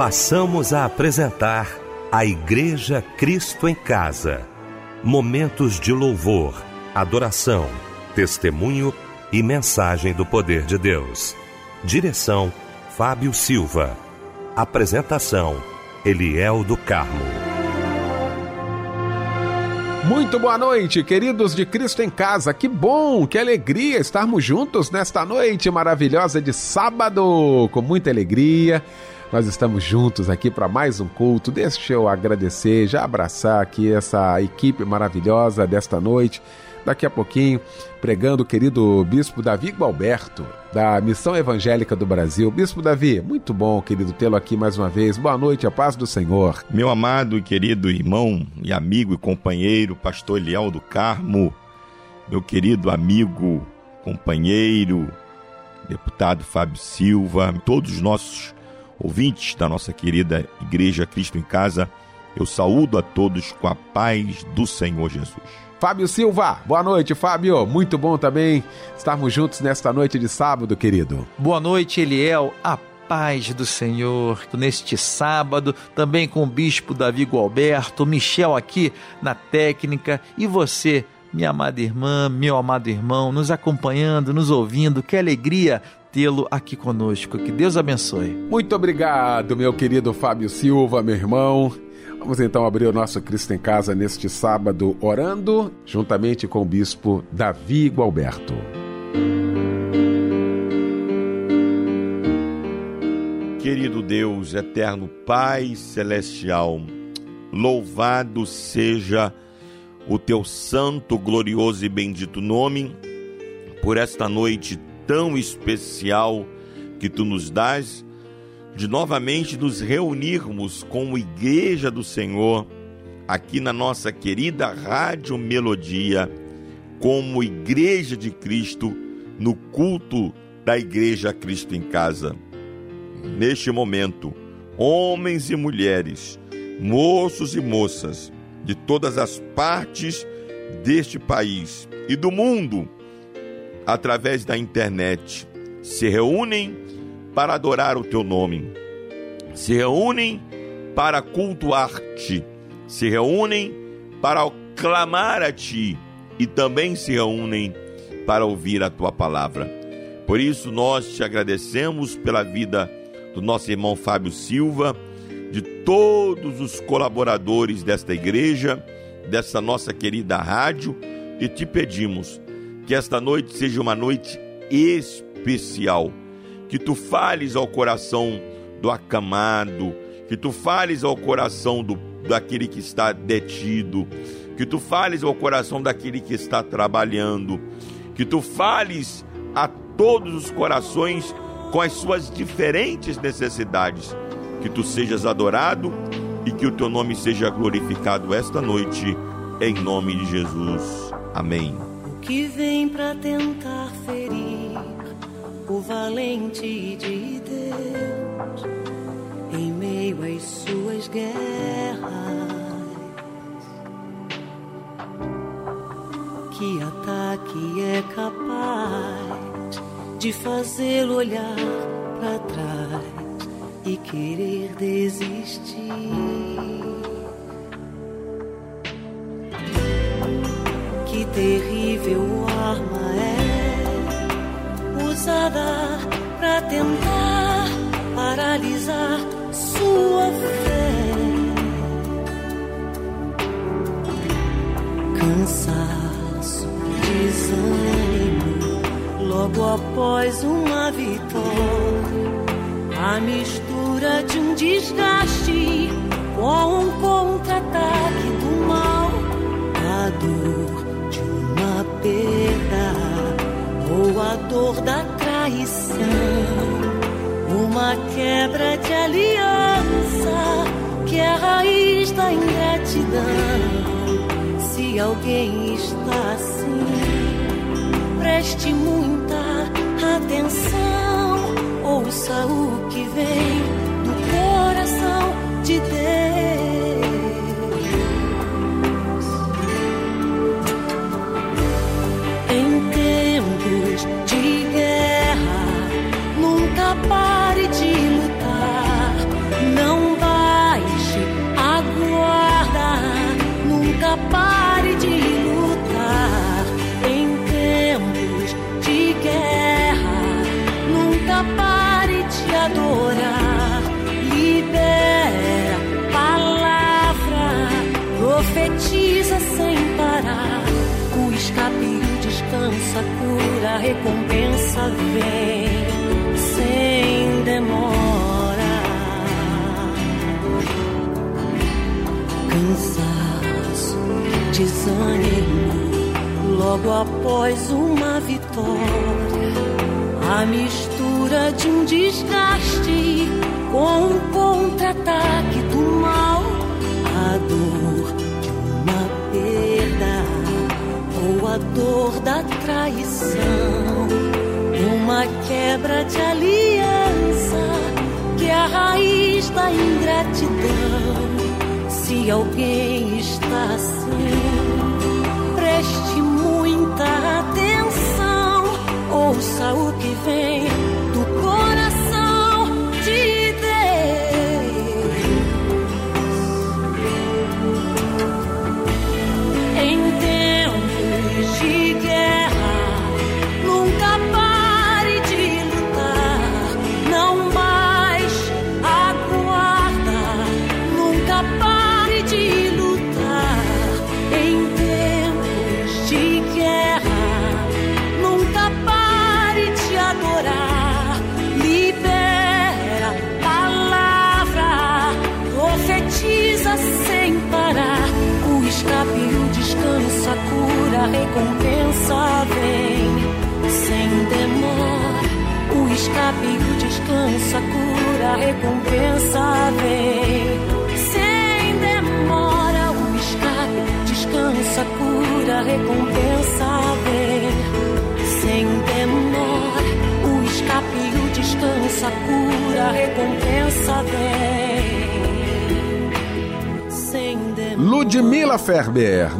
passamos a apresentar a Igreja Cristo em Casa. Momentos de louvor, adoração, testemunho e mensagem do poder de Deus. Direção: Fábio Silva. Apresentação: Eliel do Carmo. Muito boa noite, queridos de Cristo em Casa. Que bom, que alegria estarmos juntos nesta noite maravilhosa de sábado, com muita alegria nós estamos juntos aqui para mais um culto. Deixa eu agradecer, já abraçar aqui essa equipe maravilhosa desta noite. Daqui a pouquinho, pregando o querido Bispo Davi Gualberto, da Missão Evangélica do Brasil. Bispo Davi, muito bom, querido, tê-lo aqui mais uma vez. Boa noite, a paz do Senhor. Meu amado e querido irmão e amigo e companheiro, pastor Eliel do Carmo, meu querido amigo, companheiro, deputado Fábio Silva, todos os nossos ouvintes da nossa querida Igreja Cristo em Casa, eu saúdo a todos com a paz do Senhor Jesus. Fábio Silva, boa noite, Fábio. Muito bom também estarmos juntos nesta noite de sábado, querido. Boa noite, Eliel. A paz do Senhor neste sábado, também com o bispo Davi Gualberto, Michel aqui na técnica e você, minha amada irmã, meu amado irmão, nos acompanhando, nos ouvindo. Que alegria tê-lo aqui conosco. Que Deus abençoe. Muito obrigado, meu querido Fábio Silva, meu irmão. Vamos então abrir o nosso Cristo em Casa neste sábado, orando juntamente com o bispo Davi Gualberto. Querido Deus, eterno Pai celestial, louvado seja o teu santo, glorioso e bendito nome por esta noite tão especial que tu nos dás de novamente nos reunirmos como Igreja do Senhor aqui na nossa querida Rádio Melodia, como Igreja de Cristo no culto da Igreja Cristo em Casa. Neste momento, homens e mulheres, moços e moças de todas as partes deste país e do mundo através da internet, se reúnem para adorar o teu nome, se reúnem para cultuar-te, se reúnem para clamar a ti. E também se reúnem para ouvir a tua palavra. Por isso nós te agradecemos pela vida do nosso irmão Fábio Silva, de todos os colaboradores desta igreja, dessa nossa querida rádio, e te pedimos que esta noite seja uma noite especial. Que tu fales ao coração do acamado, que tu fales ao coração do, daquele que está detido, que tu fales ao coração daquele que está trabalhando, que tu fales a todos os corações com as suas diferentes necessidades. Que tu sejas adorado e que o teu nome seja glorificado esta noite, em nome de Jesus. Amém que vem para tentar ferir o valente de Deus em meio às suas guerras. Que ataque é capaz de fazê-lo olhar para trás e querer desistir? Terrível arma é usada para tentar paralisar sua fé. Cansaço, desânimo, logo após uma vitória, a mistura de um desgaste com um contra-ataque dor da traição, uma quebra de aliança que é a raiz da ingratidão. Se alguém está assim, preste muita atenção, ouça o que vem do coração de Deus. Descansa, cura, recompensa vem sem demora. Cansaço, desânimo, logo após uma vitória. A mistura de um desgaste com um contra-ataque do mal, a dor a dor da traição, uma quebra de aliança que é a raiz da ingratidão. Se alguém está assim, preste muita atenção, ouça o que vem a recompensa vem sem demora. O escape, descansa, cura, a recompensa vem sem demora. O escape, o descanso, a cura, a recompensa vem sem demora. Ludmila Ferber,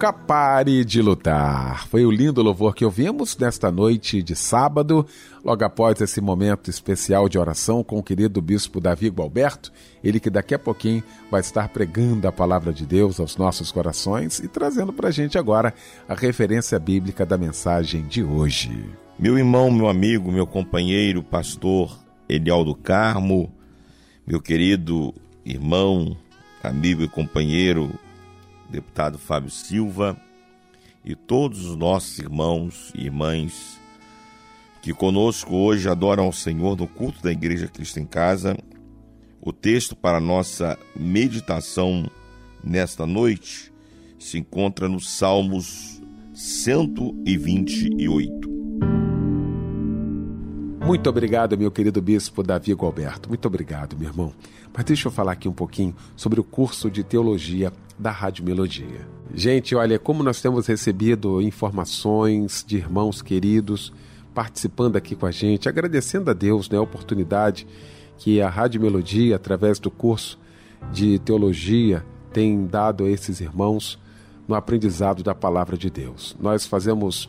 nunca pare de lutar. Foi o lindo louvor que ouvimos nesta noite de sábado, logo após esse momento especial de oração com o querido bispo Davi Gualberto, ele que daqui a pouquinho vai estar pregando a palavra de Deus aos nossos corações e trazendo para a gente agora a referência bíblica da mensagem de hoje. Meu irmão, meu amigo, meu companheiro, pastor Elialdo Carmo, meu querido irmão, amigo e companheiro, deputado Fábio Silva, e todos os nossos irmãos e irmãs que conosco hoje adoram ao Senhor no culto da Igreja Cristo em Casa. O texto para nossa meditação nesta noite se encontra nos Salmos 128. Muito obrigado, meu querido bispo Davi Gualberto. Muito obrigado, meu irmão. Mas deixa eu falar aqui um pouquinho sobre o curso de teologia da Rádio Melodia. Gente, olha, como nós temos recebido informações de irmãos queridos participando aqui com a gente, agradecendo a Deus né, a oportunidade que a Rádio Melodia, através do curso de teologia, tem dado a esses irmãos no aprendizado da palavra de Deus. Nós fazemos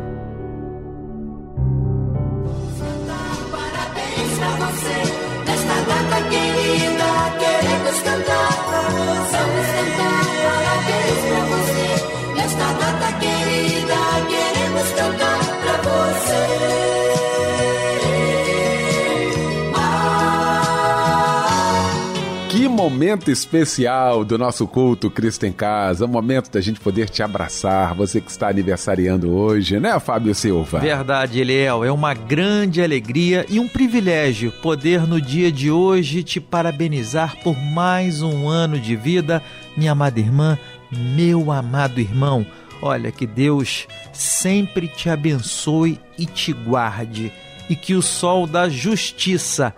Momento especial do nosso culto Cristo em Casa, o momento da gente poder te abraçar, você que está aniversariando hoje, né, Fábio Silva? Verdade, Eliel, é uma grande alegria e um privilégio poder no dia de hoje te parabenizar por mais um ano de vida, minha amada irmã, meu amado irmão. Olha, que Deus sempre te abençoe e te guarde, e que o sol da justiça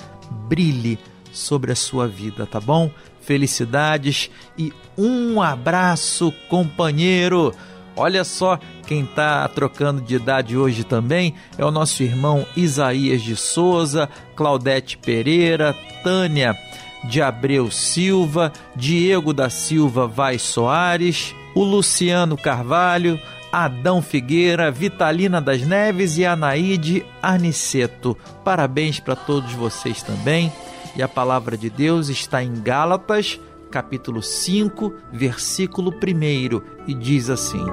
brilhe sobre a sua vida, tá bom? Felicidades e um abraço, companheiro. Olha só Quem está trocando de idade hoje também é o nosso irmão Isaías de Souza, Claudete Pereira, Tânia de Abreu Silva, Diego da Silva Vaz Soares, o Luciano Carvalho, Adão Figueira, Vitalina das Neves e Anaíde Arniceto. Parabéns para todos vocês também. E a palavra de Deus está em Gálatas, capítulo 5, versículo 1, e diz assim: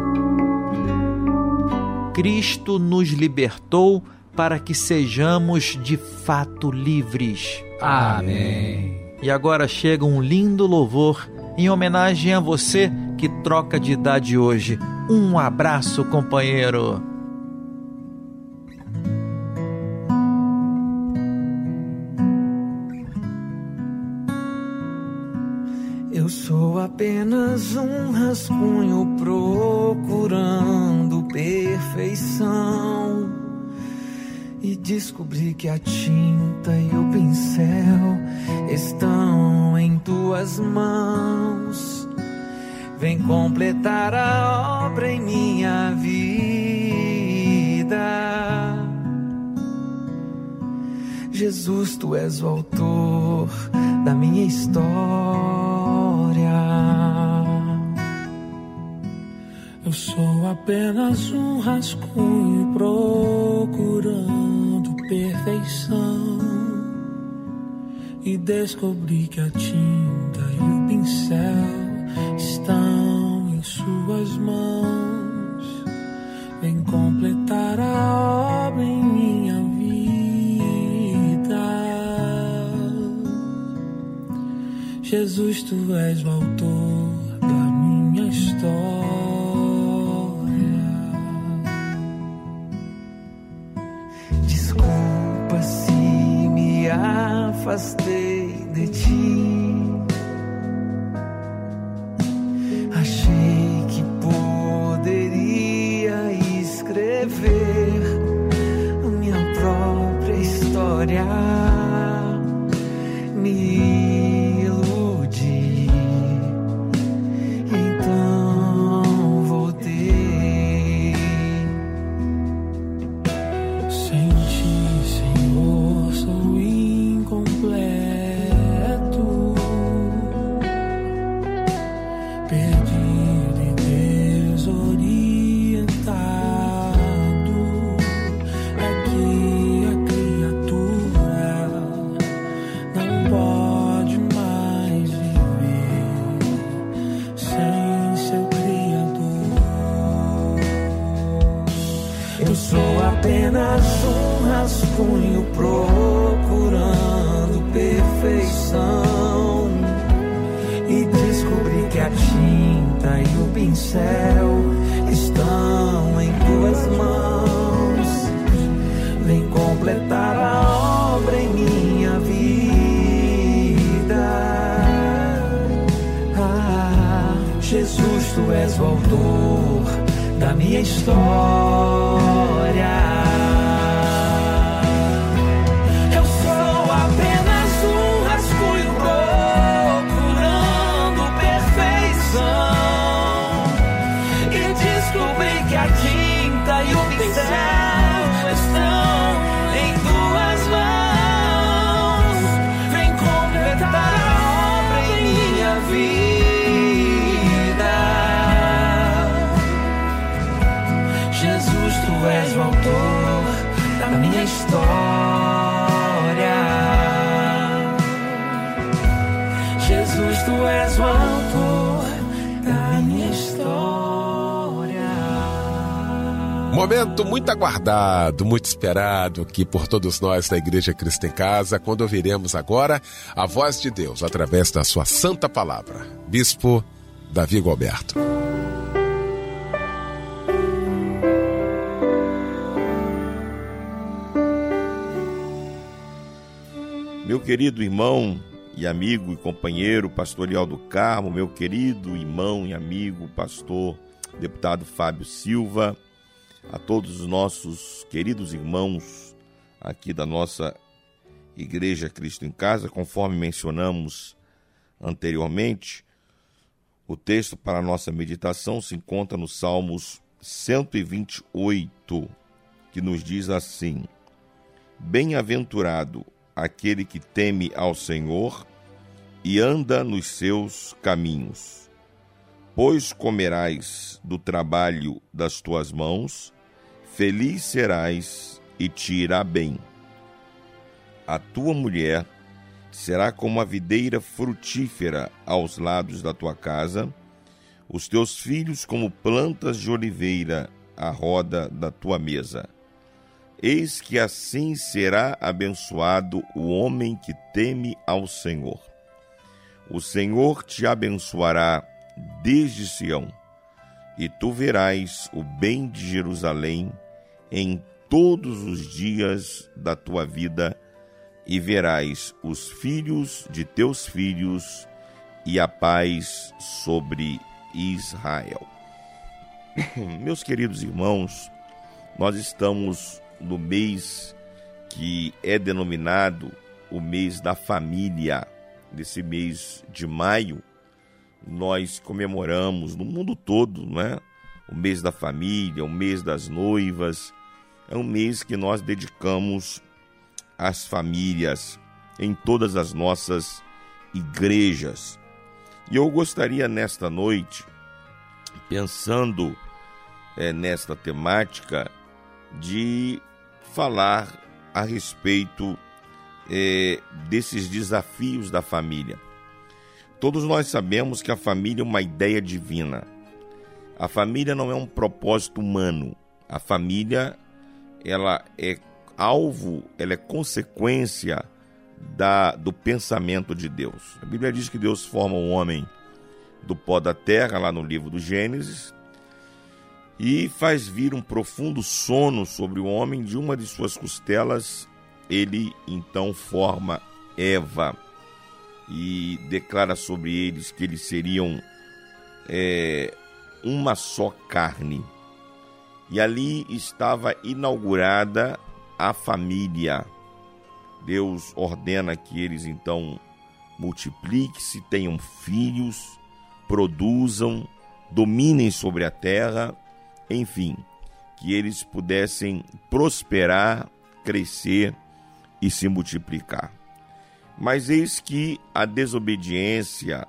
Cristo nos libertou para que sejamos de fato livres. Amém. E agora chega um lindo louvor em homenagem a você que troca de idade hoje. Um abraço, companheiro. Apenas um rascunho procurando perfeição. E descobri que a tinta e o pincel estão em tuas mãos. Vem completar a obra em minha vida. Jesus, tu és o autor da minha história. Eu sou apenas um rascunho procurando perfeição. E descobri que a tinta e o pincel estão em suas mãos. Vem completar a obra Jesus, tu és o autor da minha história. Desculpa se me afastei de ti. Da minha Momento muito aguardado, muito esperado aqui por todos nós da Igreja Cristo em Casa, quando ouviremos agora a voz de Deus através da sua santa palavra. Bispo Davi Gualberto. Meu querido irmão e amigo e companheiro pastorial do Carmo, meu querido irmão e amigo pastor deputado Fábio Silva, a todos os nossos queridos irmãos aqui da nossa Igreja Cristo em Casa, conforme mencionamos anteriormente, o texto para a nossa meditação se encontra nos Salmos 128, que nos diz assim: Bem-aventurado aquele que teme ao Senhor e anda nos seus caminhos. Pois comerás do trabalho das tuas mãos, feliz serás e te irá bem. A tua mulher será como a videira frutífera aos lados da tua casa, os teus filhos como plantas de oliveira à roda da tua mesa. Eis que assim será abençoado o homem que teme ao Senhor. O Senhor te abençoará desde Sião, e tu verás o bem de Jerusalém em todos os dias da tua vida, e verás os filhos de teus filhos e a paz sobre Israel. Meus queridos irmãos, nós estamos no mês que é denominado o mês da família. Nesse mês de maio, nós comemoramos no mundo todo, né? O mês da família, o mês das noivas. É um mês que nós dedicamos às famílias em todas as nossas igrejas. E eu gostaria nesta noite, pensando é, nesta temática, de falar a respeito é, desses desafios da família. Todos nós sabemos que a família é uma ideia divina. A família não é um propósito humano. A família, ela é alvo, ela é consequência da, do pensamento de Deus. A Bíblia diz que Deus forma o homem do pó da terra, lá no livro do Gênesis, e faz vir um profundo sono sobre o homem, de uma de suas costelas ele então forma Eva e declara sobre eles que eles seriam é, uma só carne. E ali estava inaugurada a família. Deus ordena que eles então multipliquem-se, tenham filhos, produzam, dominem sobre a terra enfim, que eles pudessem prosperar, crescer e se multiplicar. Mas eis que a desobediência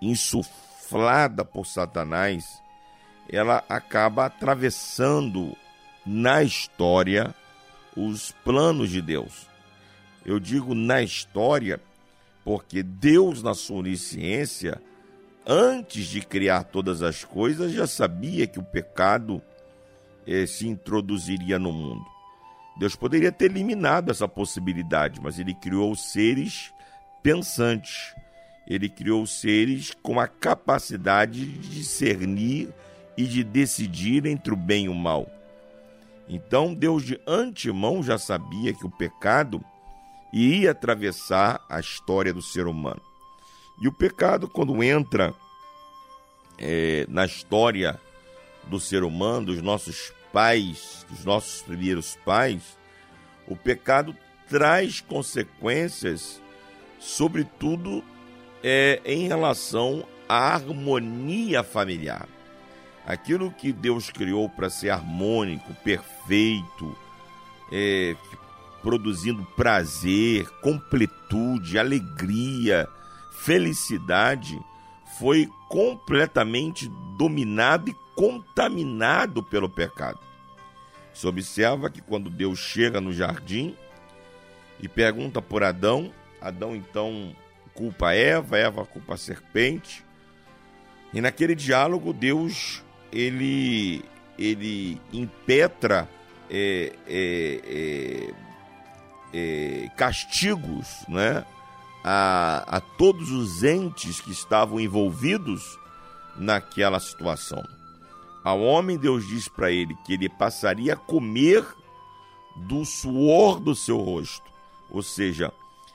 insuflada por Satanás, ela acaba atravessando na história os planos de Deus. Eu digo na história porque Deus, na sua onisciência, antes de criar todas as coisas, já sabia que o pecado eh, se introduziria no mundo. Deus poderia ter eliminado essa possibilidade, mas ele criou seres pensantes. Ele criou seres com a capacidade de discernir e de decidir entre o bem e o mal. Então, Deus de antemão já sabia que o pecado iria atravessar a história do ser humano. E o pecado, quando entra é, na história do ser humano, dos nossos pais, dos nossos primeiros pais, o pecado traz consequências, sobretudo é, em relação à harmonia familiar. Aquilo que Deus criou para ser harmônico, perfeito, é, produzindo prazer, completude, alegria, felicidade, foi completamente dominado e contaminado pelo pecado. Se observa que quando Deus chega no jardim e pergunta por Adão, Adão então culpa Eva, Eva culpa a serpente. E naquele diálogo Deus ele ele impetra é, é, é, é castigos, né? a, a todos os entes que estavam envolvidos naquela situação. Ao homem, Deus diz para ele que ele passaria a comer do suor do seu rosto. Ou seja,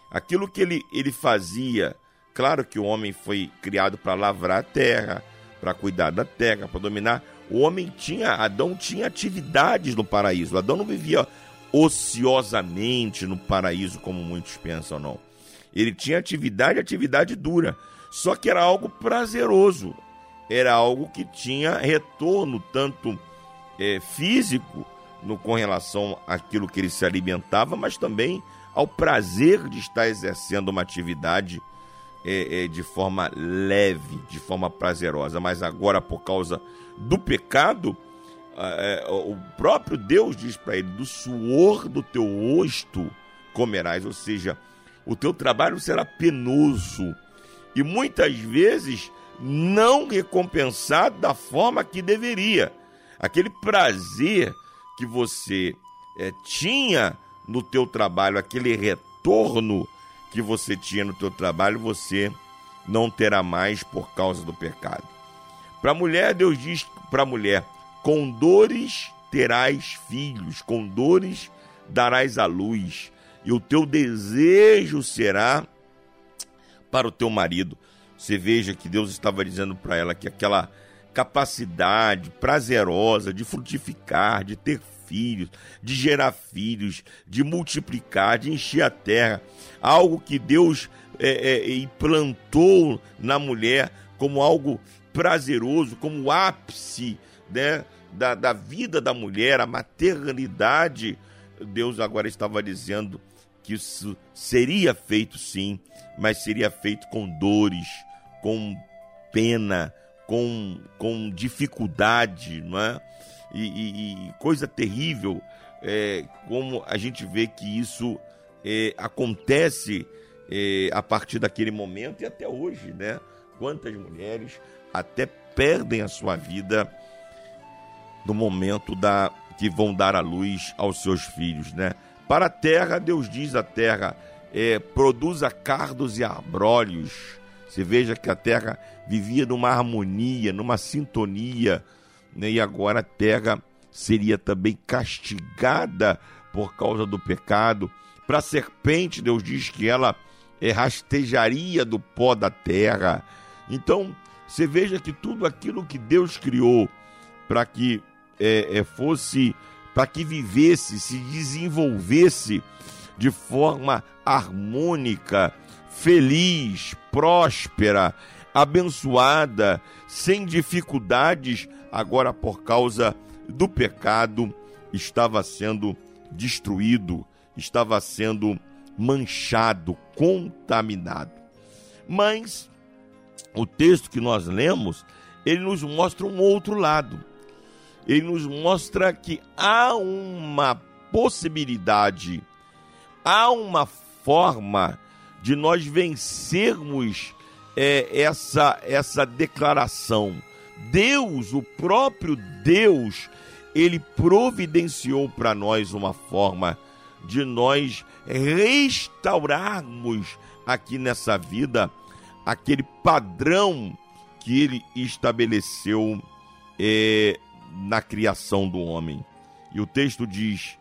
aquilo que ele, ele fazia. Claro que o homem foi criado para lavrar a terra, para cuidar da terra, para dominar. O homem tinha, Adão tinha atividades no paraíso. Adão não vivia ociosamente no paraíso, como muitos pensam, não. Ele tinha atividade, atividade dura. Só que era algo prazeroso. Era algo que tinha retorno tanto é, físico no, com relação àquilo que ele se alimentava, mas também ao prazer de estar exercendo uma atividade é, é, de forma leve, de forma prazerosa. Mas agora, por causa do pecado, é, o próprio Deus diz para ele: do suor do teu rosto comerás, ou seja, o teu trabalho será penoso e muitas vezes não recompensado da forma que deveria. Aquele prazer que você é, tinha no teu trabalho, aquele retorno que você tinha no teu trabalho, você não terá mais por causa do pecado. Para a mulher, Deus diz para a mulher: com dores terás filhos, com dores darás à luz, e o teu desejo será para o teu marido. Você veja que Deus estava dizendo para ela que aquela capacidade prazerosa de frutificar, de ter filhos, de gerar filhos, de multiplicar, de encher a terra, algo que Deus é, é, implantou na mulher como algo prazeroso, como ápice né, da, da vida da mulher, a maternidade. Deus agora estava dizendo que isso seria feito sim, mas seria feito com dores, com pena, com, com dificuldade, não é? E, e, e coisa terrível, é, como a gente vê que isso é, acontece é, a partir daquele momento e até hoje, né? Quantas mulheres até perdem a sua vida no momento da que vão dar a luz aos seus filhos, né? Para a terra, Deus diz a terra, é, produza cardos e abrolhos. Você veja que a terra vivia numa harmonia, numa sintonia, né? e agora a terra seria também castigada por causa do pecado. Para a serpente, Deus diz que ela é, rastejaria do pó da terra. Então, você veja que tudo aquilo que Deus criou para que é, é, fosse para que vivesse, se desenvolvesse de forma harmônica, feliz, próspera, abençoada, sem dificuldades, agora por causa do pecado estava sendo destruído, estava sendo manchado, contaminado. Mas o texto que nós lemos, ele nos mostra um outro lado ele nos mostra que há uma possibilidade, há uma forma de nós vencermos é, essa, essa declaração. Deus, o próprio Deus, ele providenciou para nós uma forma de nós restaurarmos aqui nessa vida aquele padrão que ele estabeleceu é, na criação do homem. E o texto diz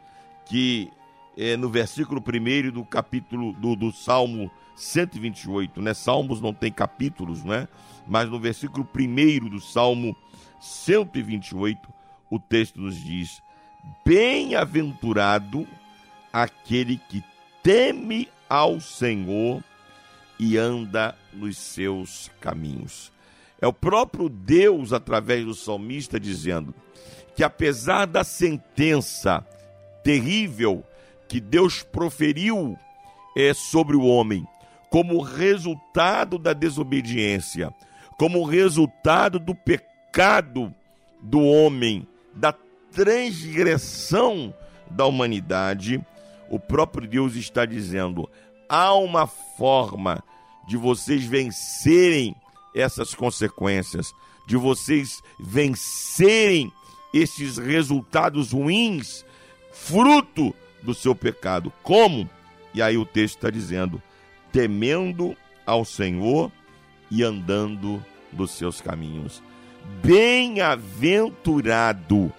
que é, no versículo 1 do capítulo do, do Salmo 128, né? Salmos não tem capítulos, né? Mas no versículo 1 do Salmo 128, o texto nos diz: Bem-aventurado aquele que teme ao Senhor e anda nos seus caminhos. É o próprio Deus, através do salmista, dizendo que apesar da sentença terrível que Deus proferiu é, sobre o homem, como resultado da desobediência, como resultado do pecado do homem, da transgressão da humanidade, o próprio Deus está dizendo: há uma forma de vocês vencerem essas consequências, de vocês vencerem esses resultados ruins, fruto do seu pecado. Como? E aí o texto está dizendo: temendo ao Senhor e andando nos seus caminhos. Bem-aventurado,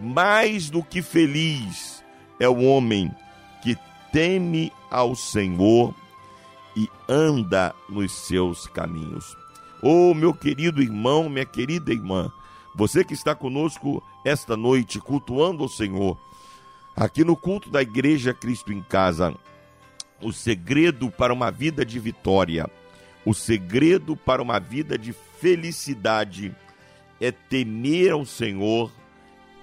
mais do que feliz, é o homem que teme ao Senhor e anda nos seus caminhos. Oh, meu querido irmão, minha querida irmã, você que está conosco esta noite, cultuando o Senhor, aqui no culto da Igreja Cristo em Casa, o segredo para uma vida de vitória, o segredo para uma vida de felicidade é temer ao Senhor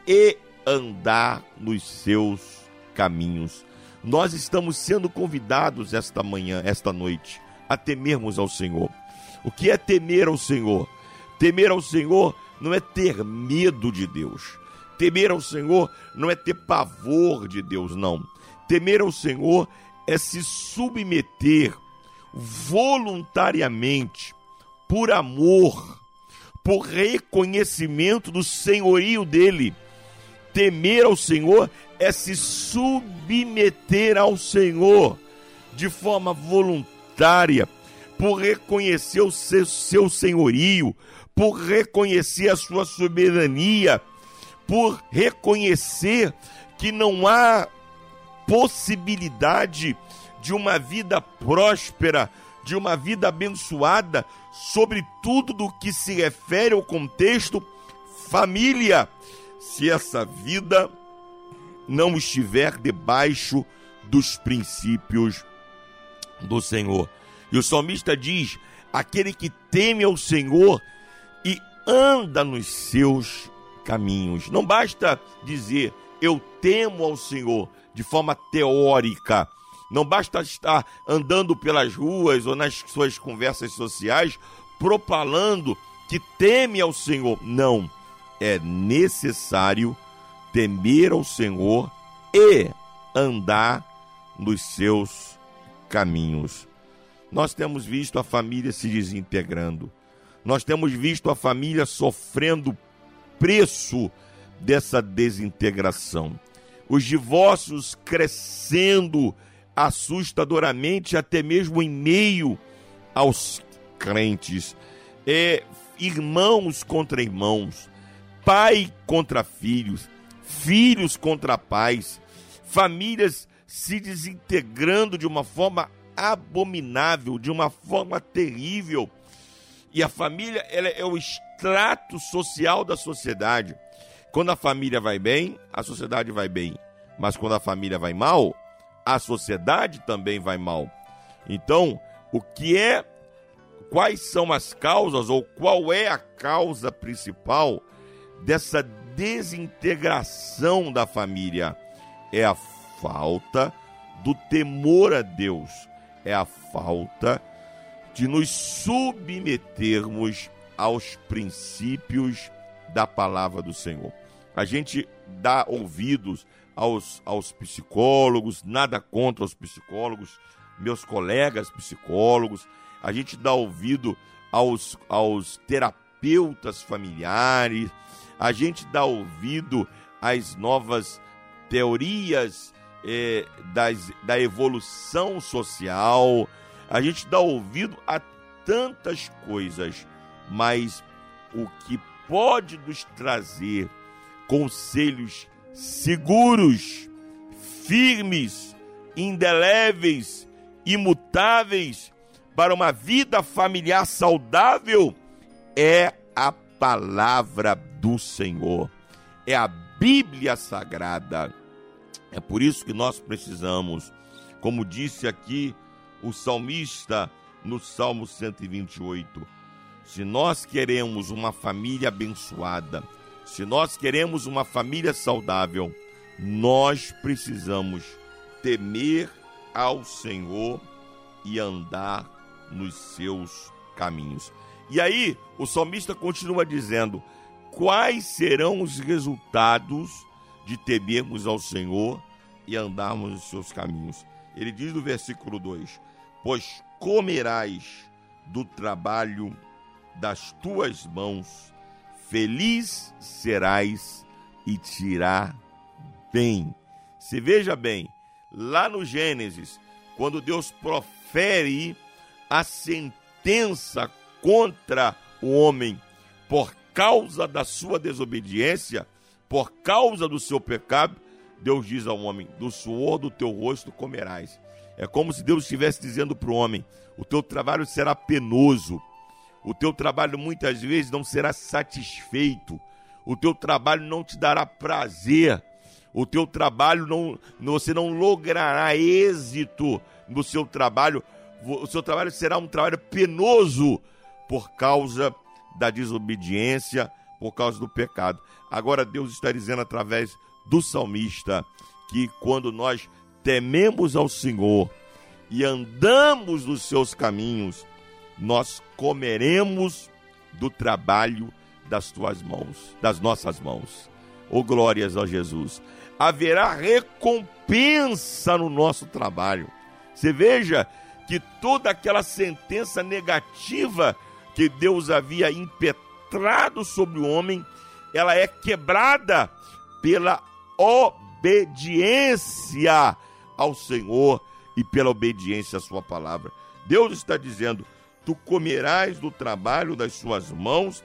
e andar nos seus caminhos. Nós estamos sendo convidados esta manhã, esta noite, a temermos ao Senhor. O que é temer ao Senhor? Temer ao Senhor não é ter medo de Deus. Temer ao Senhor não é ter pavor de Deus, não. Temer ao Senhor é se submeter voluntariamente, por amor, por reconhecimento do senhorio dele. Temer ao Senhor é se submeter ao Senhor de forma voluntária, por reconhecer o seu, senhorio, por reconhecer a sua soberania, por reconhecer que não há possibilidade de uma vida próspera, de uma vida abençoada, sobretudo do que se refere ao contexto família, se essa vida não estiver debaixo dos princípios do Senhor. E o salmista diz: aquele que teme ao Senhor e anda nos seus caminhos. Não basta dizer eu temo ao Senhor de forma teórica. Não basta estar andando pelas ruas ou nas suas conversas sociais propalando que teme ao Senhor. Não. É necessário temer ao Senhor e andar nos seus caminhos. Nós temos visto a família se desintegrando. Nós temos visto a família sofrendo preço dessa desintegração. Os divórcios crescendo assustadoramente, até mesmo em meio aos crentes. É, irmãos contra irmãos, pai contra filhos, filhos contra pais, famílias se desintegrando de uma forma abominável, de uma forma terrível. E a família ela é o extrato social da sociedade. Quando a família vai bem, a sociedade vai bem. Mas quando a família vai mal, a sociedade também vai mal. Então, o que é, quais são as causas ou qual é a causa principal dessa desintegração da família? É a falta do temor a Deus, é a falta de nos submetermos aos princípios da palavra do Senhor. A gente dá ouvidos aos, aos psicólogos, nada contra os psicólogos, meus colegas psicólogos, a gente dá ouvido aos, aos terapeutas familiares, a gente dá ouvido às novas teorias é, das, da evolução social, a gente dá ouvido a tantas coisas, mas o que pode nos trazer conselhos seguros, firmes, indeléveis, imutáveis para uma vida familiar saudável é a palavra do Senhor, é a Bíblia Sagrada. É por isso que nós precisamos, como disse aqui o salmista no Salmo 128, se nós queremos uma família abençoada, se nós queremos uma família saudável, nós precisamos temer ao Senhor e andar nos seus caminhos. E aí, o salmista continua dizendo: quais serão os resultados de temermos ao Senhor e andarmos nos seus caminhos? Ele diz no versículo 2: Pois comerás do trabalho das tuas mãos feliz serás e te irá bem. Se veja bem, lá no Gênesis, quando Deus profere a sentença contra o homem por causa da sua desobediência, por causa do seu pecado, Deus diz ao homem: do suor do teu rosto comerás. É como se Deus estivesse dizendo para o homem: o teu trabalho será penoso, o teu trabalho muitas vezes não será satisfeito. O teu trabalho não te dará prazer. O teu trabalho não, você não logrará êxito no seu trabalho. O seu trabalho será um trabalho penoso por causa da desobediência, por causa do pecado. Agora Deus está dizendo através do salmista que quando nós tememos ao Senhor e andamos nos seus caminhos, nós comeremos do trabalho das tuas mãos, das nossas mãos. Oh glórias a Jesus. Haverá recompensa no nosso trabalho. Você veja que toda aquela sentença negativa que Deus havia impetrado sobre o homem, ela é quebrada pela obediência ao Senhor e pela obediência à sua palavra. Deus está dizendo: tu comerás do trabalho das suas mãos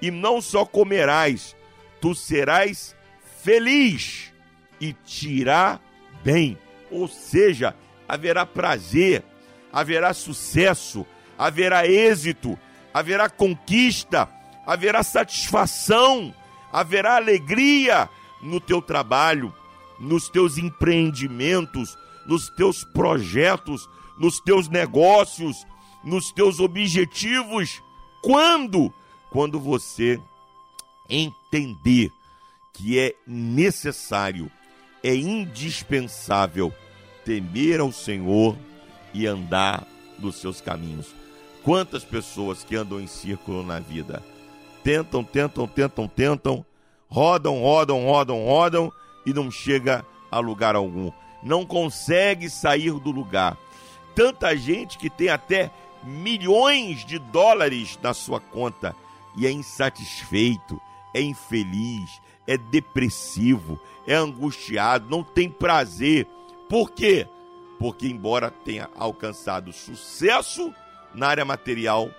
e não só comerás, tu serás feliz e te irá bem. Ou seja, haverá prazer, haverá sucesso, haverá êxito, haverá conquista, haverá satisfação, haverá alegria no teu trabalho, nos teus empreendimentos, nos teus projetos, nos teus negócios, nos teus objetivos. Quando? Quando você entender que é necessário, é indispensável temer ao Senhor e andar nos seus caminhos. Quantas pessoas que andam em círculo na vida tentam, tentam, tentam, tentam, rodam, rodam, rodam, rodam e não chega a lugar algum. Não consegue sair do lugar. Tanta gente que tem até milhões de dólares na sua conta e é insatisfeito, é infeliz, é depressivo, é angustiado, não tem prazer. Por quê? Porque, embora tenha alcançado sucesso na área material,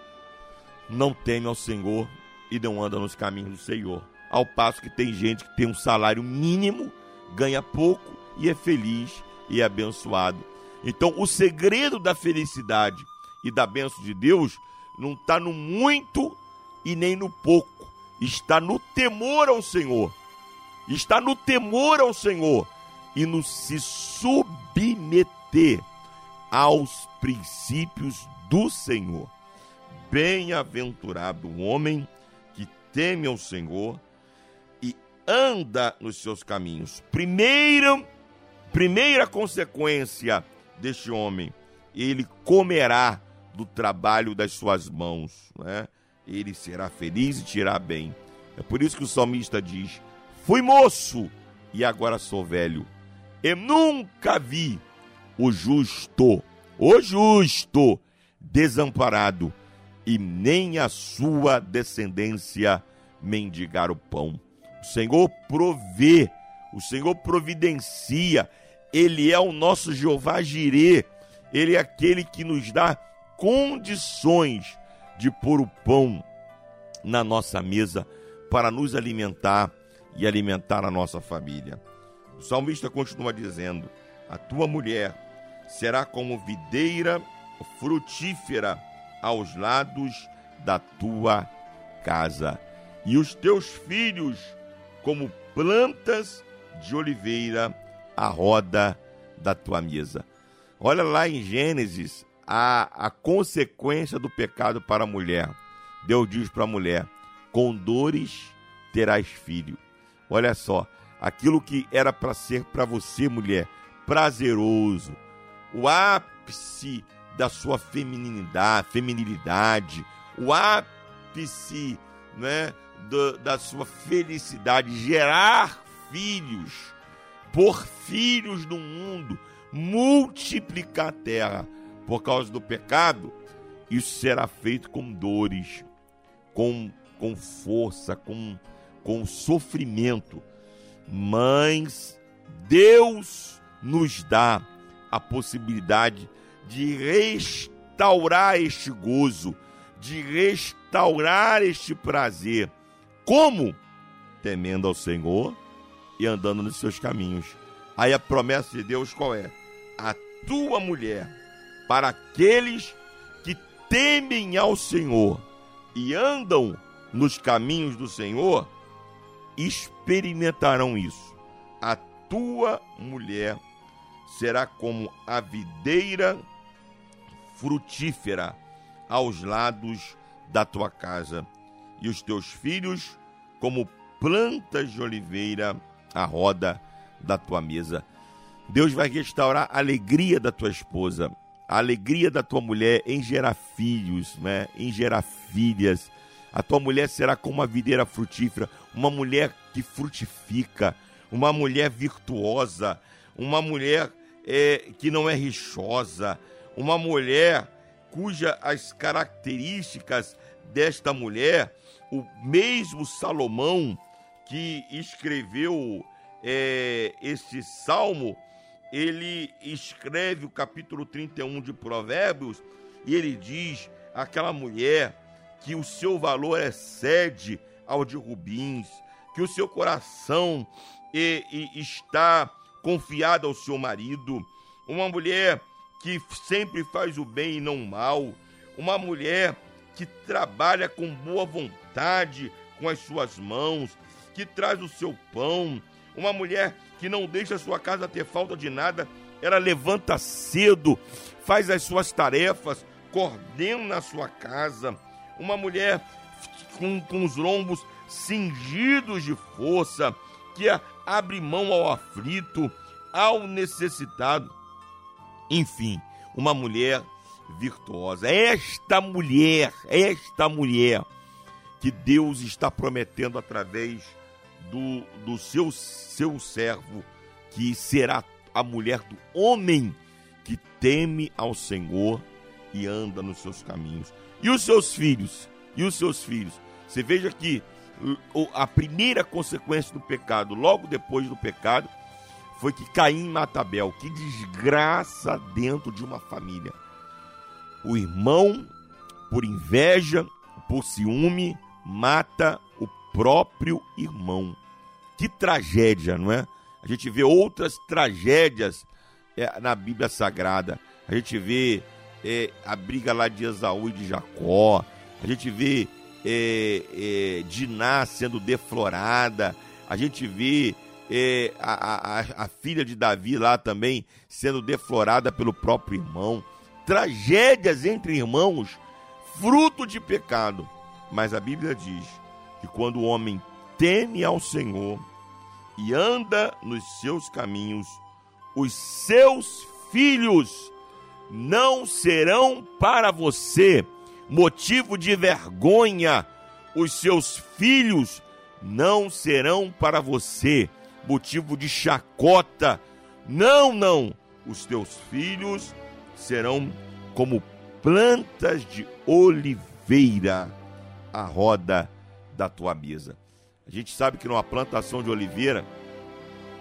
não teme ao Senhor e não anda nos caminhos do Senhor. Ao passo que tem gente que tem um salário mínimo, ganha pouco e é feliz e é abençoado. Então, o segredo da felicidade e da bênção de Deus não está no muito e nem no pouco, está no temor ao Senhor. Está no temor ao Senhor e no se submeter aos princípios do Senhor. Bem-aventurado o homem que teme ao Senhor e anda nos seus caminhos. Primeira, primeira consequência deste homem, ele comerá do trabalho das suas mãos, né? Ele será feliz e te irá bem. É por isso que o salmista diz: Fui moço e agora sou velho. Eu nunca vi o justo, o justo, desamparado, e nem a sua descendência mendigar o pão. O Senhor provê, o Senhor providencia, Ele é o nosso Jeová Jirê, Ele é aquele que nos dá condições de pôr o pão na nossa mesa para nos alimentar e alimentar a nossa família. O salmista continua dizendo: A tua mulher será como videira frutífera aos lados da tua casa, e os teus filhos como plantas de oliveira à roda da tua mesa. Olha lá em Gênesis a, a consequência do pecado para a mulher. Deus diz para a mulher: com dores terás filho. Olha só, aquilo que era para ser para você, mulher, prazeroso, o ápice da sua feminilidade, feminilidade, o ápice né, do, da sua felicidade, gerar filhos, por filhos no mundo, multiplicar a terra por causa do pecado, isso será feito com dores, com, com força, com, com sofrimento. Mas Deus nos dá a possibilidade de restaurar este gozo, de restaurar este prazer. Como? Temendo ao Senhor e andando nos seus caminhos. Aí a promessa de Deus qual é? A tua mulher para aqueles que temem ao Senhor e andam nos caminhos do Senhor, experimentarão isso. A tua mulher será como a videira frutífera aos lados da tua casa, e os teus filhos como plantas de oliveira à roda da tua mesa. Deus vai restaurar a alegria da tua esposa, a alegria da tua mulher em gerar filhos, né? em gerar filhas. A tua mulher será como uma videira frutífera, uma mulher que frutifica, uma mulher virtuosa, uma mulher é, que não é rixosa, uma mulher cuja as características desta mulher, o mesmo Salomão que escreveu é, este salmo, ele escreve o capítulo 31 de Provérbios e ele diz: aquela mulher que o seu valor excede ao de rubins, que o seu coração está confiado ao seu marido, uma mulher que sempre faz o bem e não o mal, uma mulher que trabalha com boa vontade com as suas mãos, que traz o seu pão, uma mulher que não deixa sua casa ter falta de nada, ela levanta cedo, faz as suas tarefas, coordena a sua casa, uma mulher com, com os lombos cingidos de força, que abre mão ao aflito, ao necessitado. Enfim, uma mulher virtuosa. Esta mulher, esta mulher que Deus está prometendo através do, do seu, seu servo, que será a mulher do homem que teme ao Senhor e anda nos seus caminhos. E os seus filhos? E os seus filhos? Você veja que a primeira consequência do pecado, logo depois do pecado, foi que Caim mata Abel. Que desgraça dentro de uma família. O irmão, por inveja, por ciúme, mata próprio irmão. Que tragédia, não é? A gente vê outras tragédias é, na Bíblia Sagrada. A gente vê é, a briga lá de Esaú e de Jacó. A gente vê é, é, Diná sendo deflorada. A gente vê é, a, a, a filha de Davi lá também sendo deflorada pelo próprio irmão. Tragédias entre irmãos, fruto de pecado. Mas a Bíblia diz que quando o homem teme ao Senhor e anda nos seus caminhos, os seus filhos não serão para você motivo de vergonha. Os seus filhos não serão para você motivo de chacota. Não, não. Os teus filhos serão como plantas de oliveira à roda da tua mesa. A gente sabe que numa plantação de oliveira,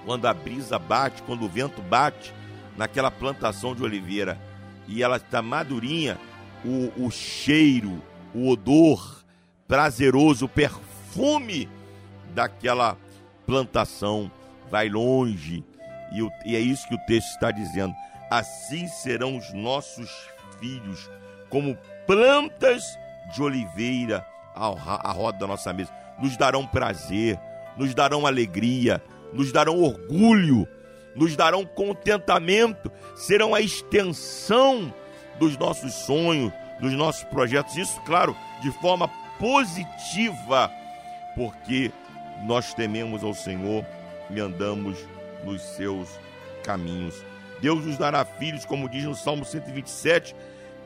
quando a brisa bate, quando o vento bate naquela plantação de oliveira e ela está madurinha, o, o cheiro, o odor prazeroso, o perfume daquela plantação vai longe. E, o, e é isso que o texto está dizendo. Assim serão os nossos filhos, como plantas de oliveira à roda da nossa mesa nos darão prazer, nos darão alegria, nos darão orgulho, nos darão contentamento, serão a extensão dos nossos sonhos, dos nossos projetos. Isso, claro, de forma positiva, porque nós tememos ao Senhor e andamos nos seus caminhos. Deus nos dará filhos, como diz no Salmo 127,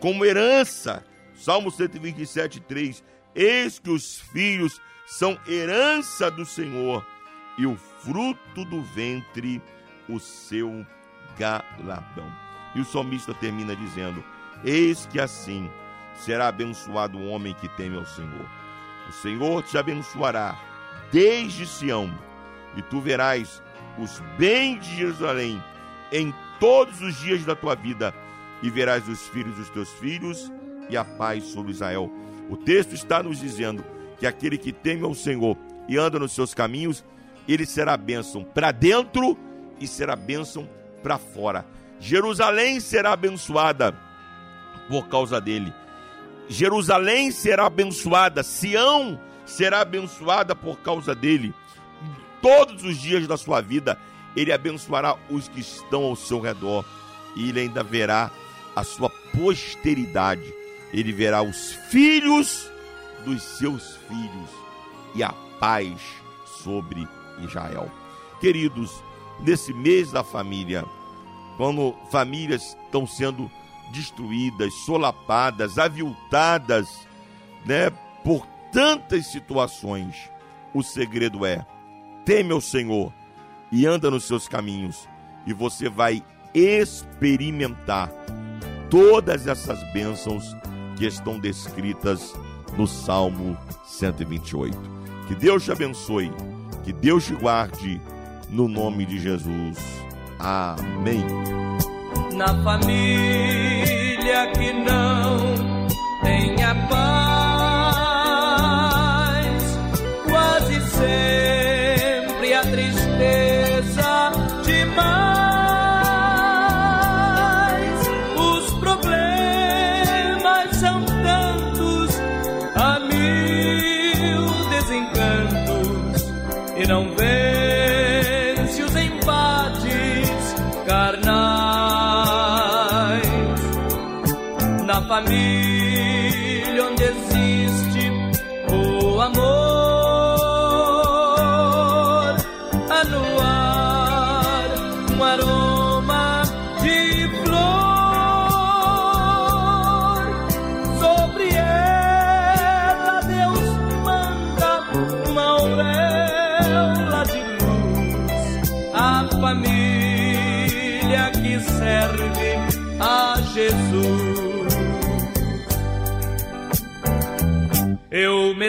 como herança. Salmo 127, 3. Eis que os filhos são herança do Senhor e o fruto do ventre, o seu galardão. E o salmista termina dizendo: Eis que assim será abençoado o homem que teme ao Senhor. O Senhor te abençoará desde Sião, e tu verás os bens de Jerusalém em todos os dias da tua vida, e verás os filhos dos teus filhos e a paz sobre Israel. O texto está nos dizendo que aquele que teme ao Senhor e anda nos seus caminhos, ele será bênção para dentro e será bênção para fora. Jerusalém será abençoada por causa dele. Jerusalém será abençoada, Sião será abençoada por causa dele. Todos os dias da sua vida, ele abençoará os que estão ao seu redor e ele ainda verá a sua posteridade. Ele verá os filhos dos seus filhos, e a paz sobre Israel. Queridos, nesse mês da família, quando famílias estão sendo destruídas, solapadas, aviltadas, né, por tantas situações, o segredo é: teme ao Senhor e anda nos seus caminhos, e você vai experimentar todas essas bênçãos que estão descritas no Salmo 128. Que Deus te abençoe, que Deus te guarde, no nome de Jesus. Amém. Na família que não tenha paz, quase sempre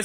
Eu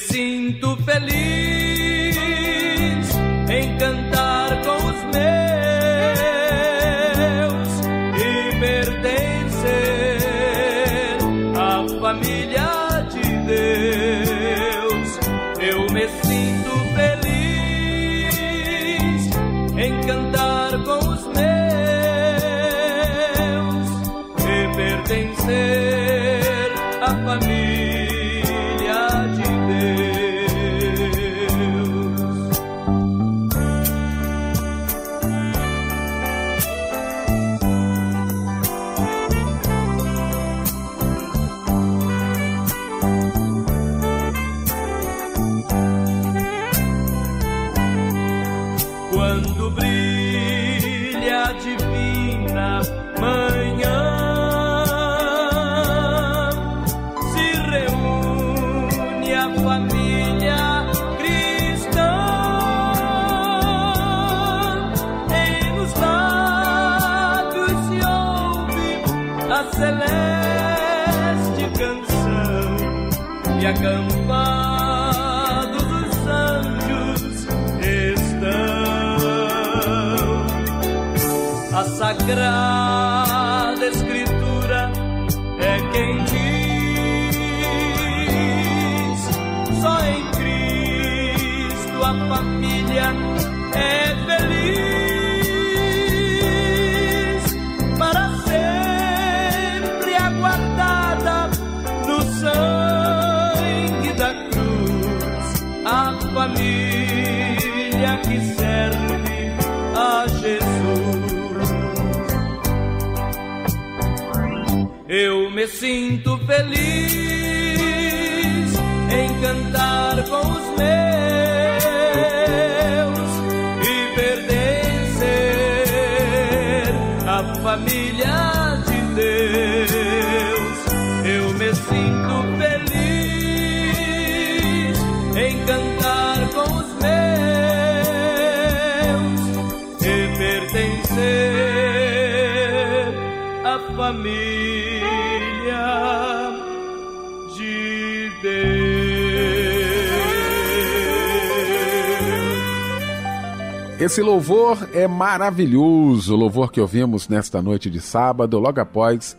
à família de Deus. Esse louvor é maravilhoso, o louvor que ouvimos nesta noite de sábado, logo após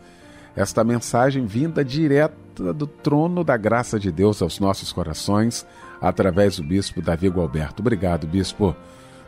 esta mensagem vinda direta do trono da graça de Deus aos nossos corações, através do bispo Davi Gualberto. Obrigado, bispo.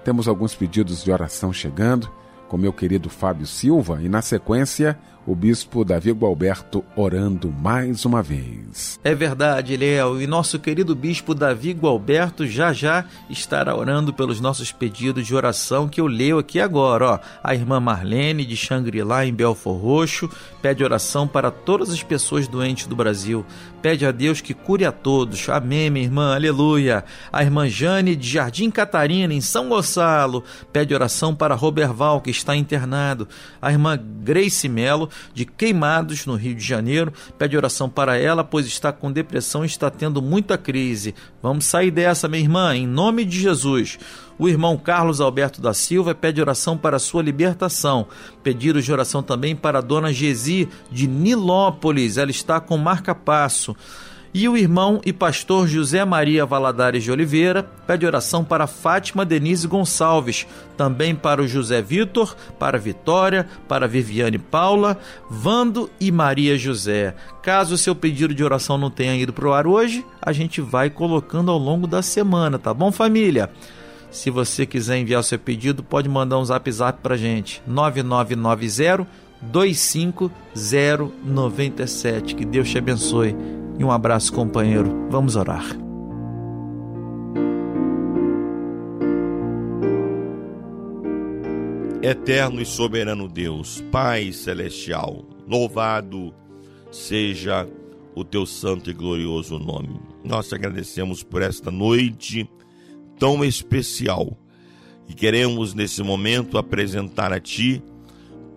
Temos alguns pedidos de oração chegando, com meu querido Fábio Silva, e na sequência, o bispo Davi Gualberto orando mais uma vez. É verdade, Léo, e nosso querido bispo Davi Gualberto já já estará orando pelos nossos pedidos de oração que eu leio aqui agora, ó. A irmã Marlene de Xangri-Lá em Belfor Roxo pede oração para todas as pessoas doentes do Brasil. Pede a Deus que cure a todos. Amém, minha irmã. Aleluia. A irmã Jane de Jardim Catarina em São Gonçalo pede oração para Roberval que está internado. A irmã Grace Melo de Queimados, no Rio de Janeiro. Pede oração para ela, pois está com depressão e está tendo muita crise. Vamos sair dessa, minha irmã, em nome de Jesus. O irmão Carlos Alberto da Silva pede oração para sua libertação. Pedidos de oração também para a dona Gesi de Nilópolis. Ela está com marca-passo. E o irmão e pastor José Maria Valadares de Oliveira pede oração para Fátima Denise Gonçalves, também para o José Vitor, para Vitória, para Viviane Paula, Vando e Maria José. Caso o seu pedido de oração não tenha ido para o ar hoje, a gente vai colocando ao longo da semana, tá bom, família? Se você quiser enviar o seu pedido, pode mandar um zap zap para gente, 9990 25097. Que Deus te abençoe e um abraço, companheiro. Vamos orar. Eterno e soberano Deus, Pai celestial, louvado seja o teu santo e glorioso nome. Nós te agradecemos por esta noite tão especial e queremos nesse momento apresentar a ti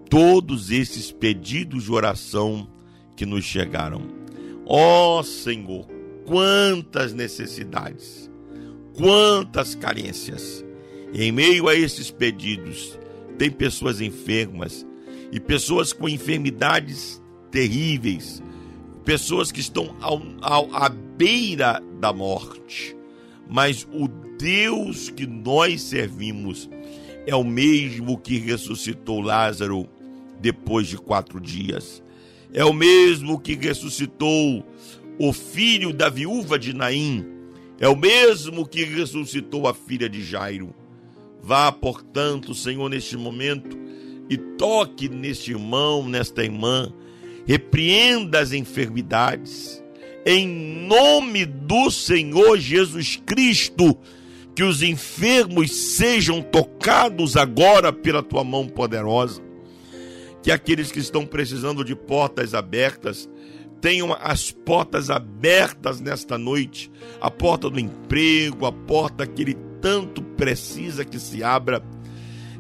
todos esses pedidos de oração que nos chegaram. Ó oh, Senhor, quantas necessidades, quantas carências. E em meio a esses pedidos, tem pessoas enfermas e pessoas com enfermidades terríveis, pessoas que estão ao, ao, à beira da morte. Mas o Deus que nós servimos é o mesmo que ressuscitou Lázaro depois de quatro dias. É o mesmo que ressuscitou o filho da viúva de Naim. É o mesmo que ressuscitou a filha de Jairo. Vá, portanto, Senhor, neste momento e toque neste irmão, nesta irmã, repreenda as enfermidades. Em nome do Senhor Jesus Cristo, que os enfermos sejam tocados agora pela tua mão poderosa. Que aqueles que estão precisando de portas abertas tenham as portas abertas nesta noite a porta do emprego, a porta que ele tanto precisa que se abra.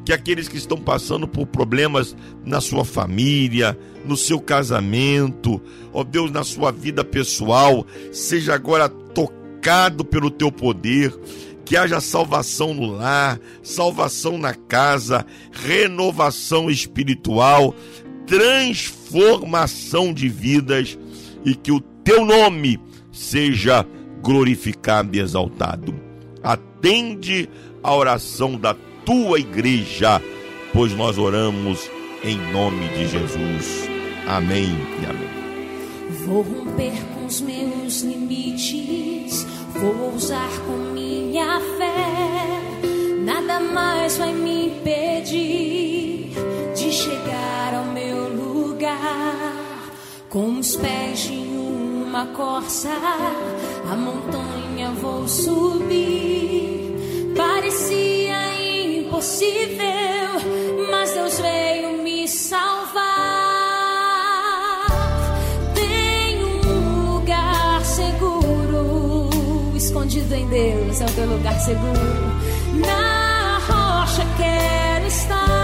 Que aqueles que estão passando por problemas na sua família, no seu casamento, ó Deus, na sua vida pessoal, seja agora tocado pelo teu poder, que haja salvação no lar, salvação na casa, renovação espiritual, transformação de vidas e que o teu nome seja glorificado e exaltado. Atende a oração da tua igreja, pois nós oramos em nome de Jesus. Amém e amém. Vou romper com os meus limites, vou ousar com minha fé. Nada mais vai me impedir de chegar ao meu lugar. Com os pés de uma corça, a montanha vou subir. Parecia impossível, mas Deus veio me salvar. Escondido em Deus é o teu lugar seguro. Na rocha quero estar.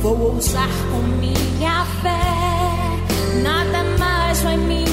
Vou ousar com minha fé. Nada mais vai me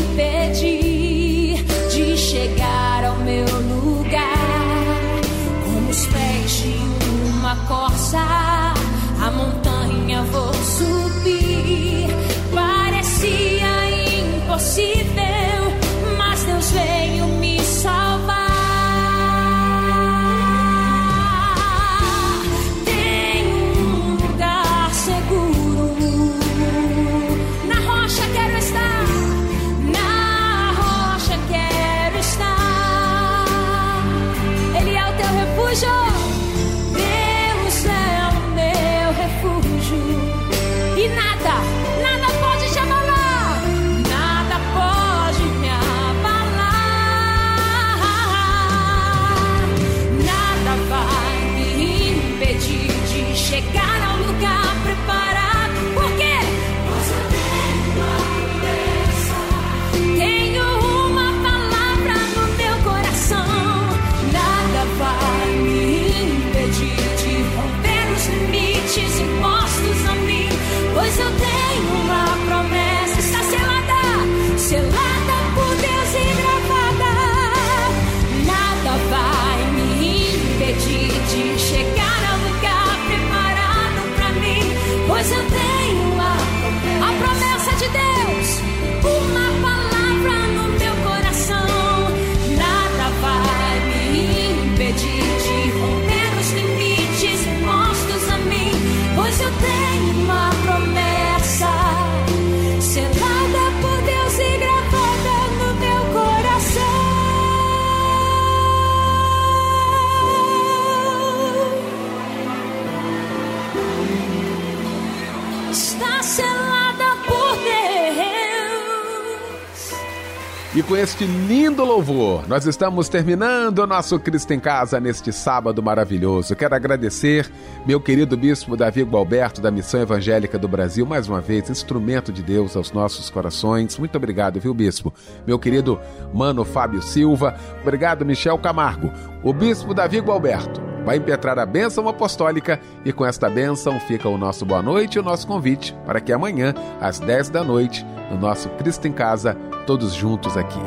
este lindo louvor, nós estamos terminando o nosso Cristo em Casa neste sábado maravilhoso. Quero agradecer meu querido bispo Davi Gualberto, da Missão Evangélica do Brasil, mais uma vez, instrumento de Deus aos nossos corações. Muito obrigado, viu, bispo? Meu querido mano Fábio Silva, obrigado, Michel Camargo. O bispo Davi Gualberto vai impetrar a bênção apostólica e com esta bênção fica o nosso boa noite e o nosso convite para que amanhã, às 10 da noite, no nosso Cristo em Casa, todos juntos aqui.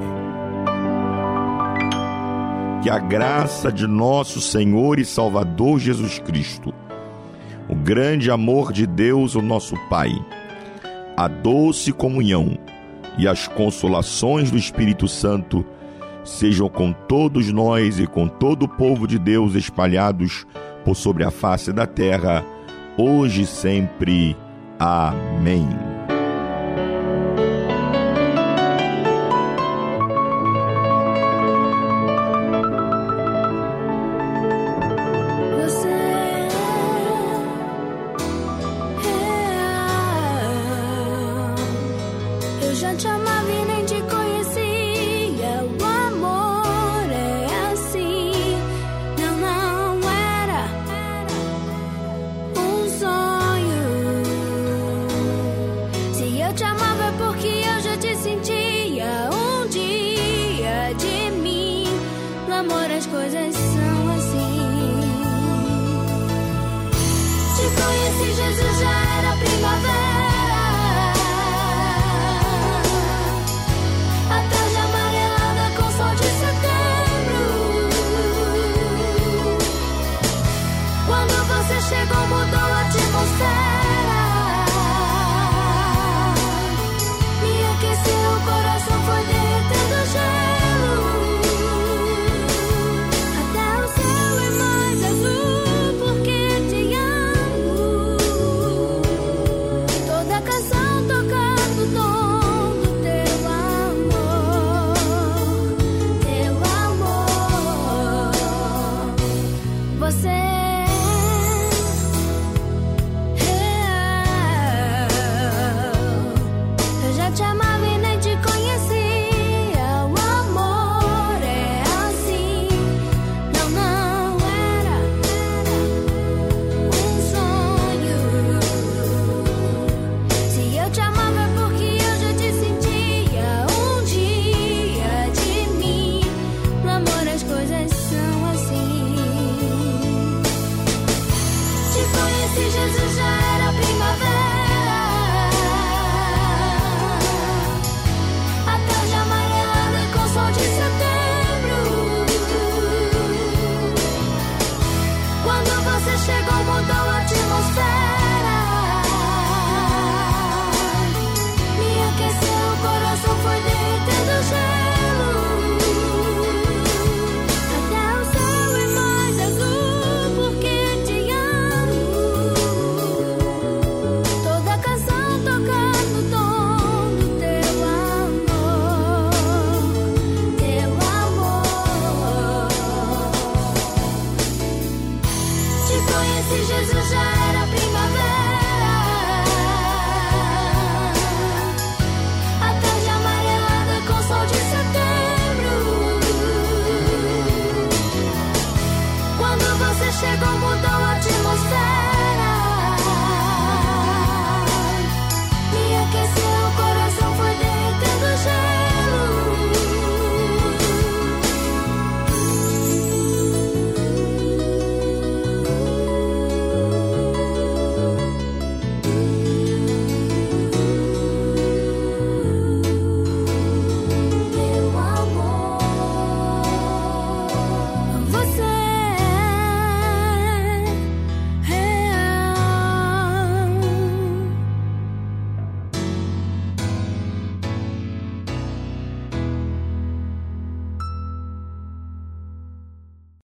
Que a graça de nosso Senhor e Salvador Jesus Cristo, o grande amor de Deus, o nosso Pai, a doce comunhão e as consolações do Espírito Santo sejam com todos nós e com todo o povo de Deus espalhados por sobre a face da terra, hoje e sempre. Amém.